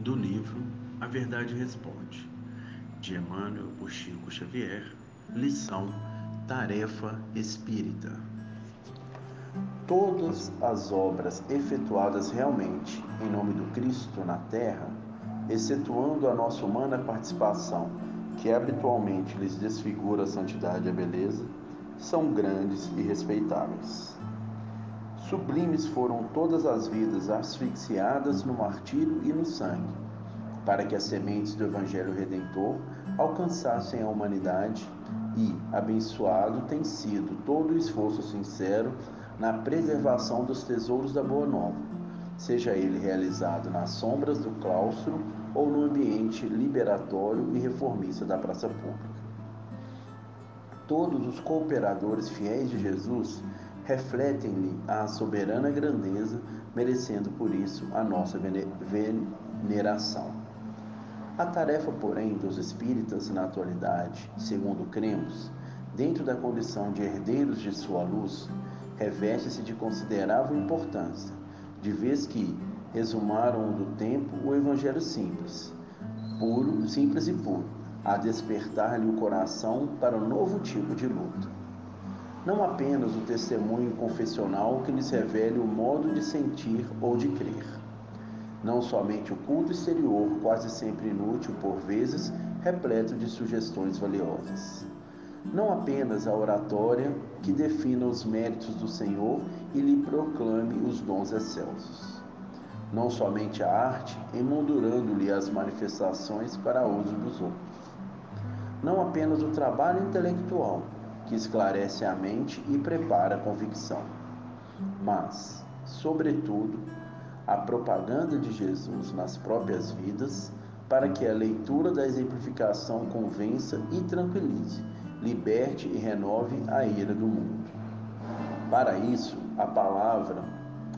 do livro A Verdade Responde, de Emmanuel por Chico Xavier, lição Tarefa Espírita. Todas as obras efetuadas realmente em nome do Cristo na Terra, excetuando a nossa humana participação, que habitualmente lhes desfigura a santidade e a beleza, são grandes e respeitáveis. Sublimes foram todas as vidas asfixiadas no martírio e no sangue, para que as sementes do Evangelho Redentor alcançassem a humanidade, e abençoado tem sido todo o esforço sincero na preservação dos tesouros da Boa Nova, seja ele realizado nas sombras do claustro ou no ambiente liberatório e reformista da praça pública. Todos os cooperadores fiéis de Jesus refletem-lhe a soberana grandeza, merecendo por isso a nossa veneração. A tarefa, porém, dos espíritas na atualidade, segundo cremos, dentro da condição de herdeiros de sua luz, reveste-se de considerável importância, de vez que exumaram do tempo o evangelho simples, puro, simples e puro, a despertar-lhe o coração para um novo tipo de luta não apenas o testemunho confessional que lhes revele o modo de sentir ou de crer. Não somente o culto exterior, quase sempre inútil por vezes, repleto de sugestões valiosas. Não apenas a oratória que defina os méritos do Senhor e lhe proclame os dons excelsos. Não somente a arte, emoldurando-lhe as manifestações para uso dos outros. Não apenas o trabalho intelectual, que esclarece a mente e prepara a convicção. Mas, sobretudo, a propaganda de Jesus nas próprias vidas, para que a leitura da exemplificação convença e tranquilize, liberte e renove a ira do mundo. Para isso, a palavra,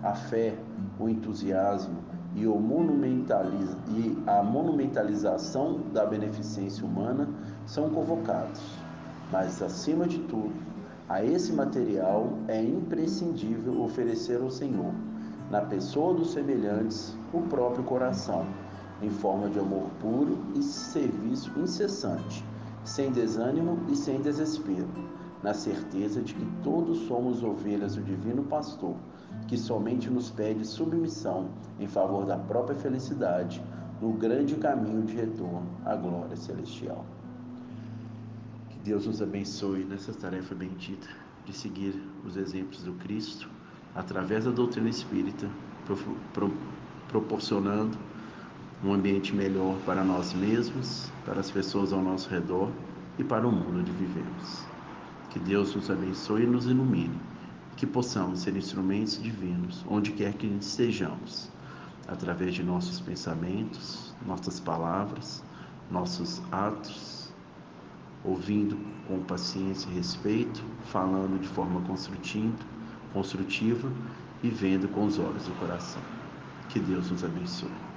a fé, o entusiasmo e, o e a monumentalização da beneficência humana são convocados mas, acima de tudo, a esse material é imprescindível oferecer ao Senhor, na pessoa dos semelhantes, o próprio coração, em forma de amor puro e serviço incessante, sem desânimo e sem desespero, na certeza de que todos somos ovelhas do Divino Pastor, que somente nos pede submissão em favor da própria felicidade no grande caminho de retorno à glória celestial. Deus nos abençoe nessa tarefa bendita de seguir os exemplos do Cristo através da doutrina espírita, pro, pro, proporcionando um ambiente melhor para nós mesmos, para as pessoas ao nosso redor e para o mundo onde vivemos. Que Deus nos abençoe e nos ilumine, que possamos ser instrumentos divinos onde quer que estejamos, através de nossos pensamentos, nossas palavras, nossos atos ouvindo com paciência e respeito, falando de forma construtiva, e vendo com os olhos do coração. Que Deus nos abençoe.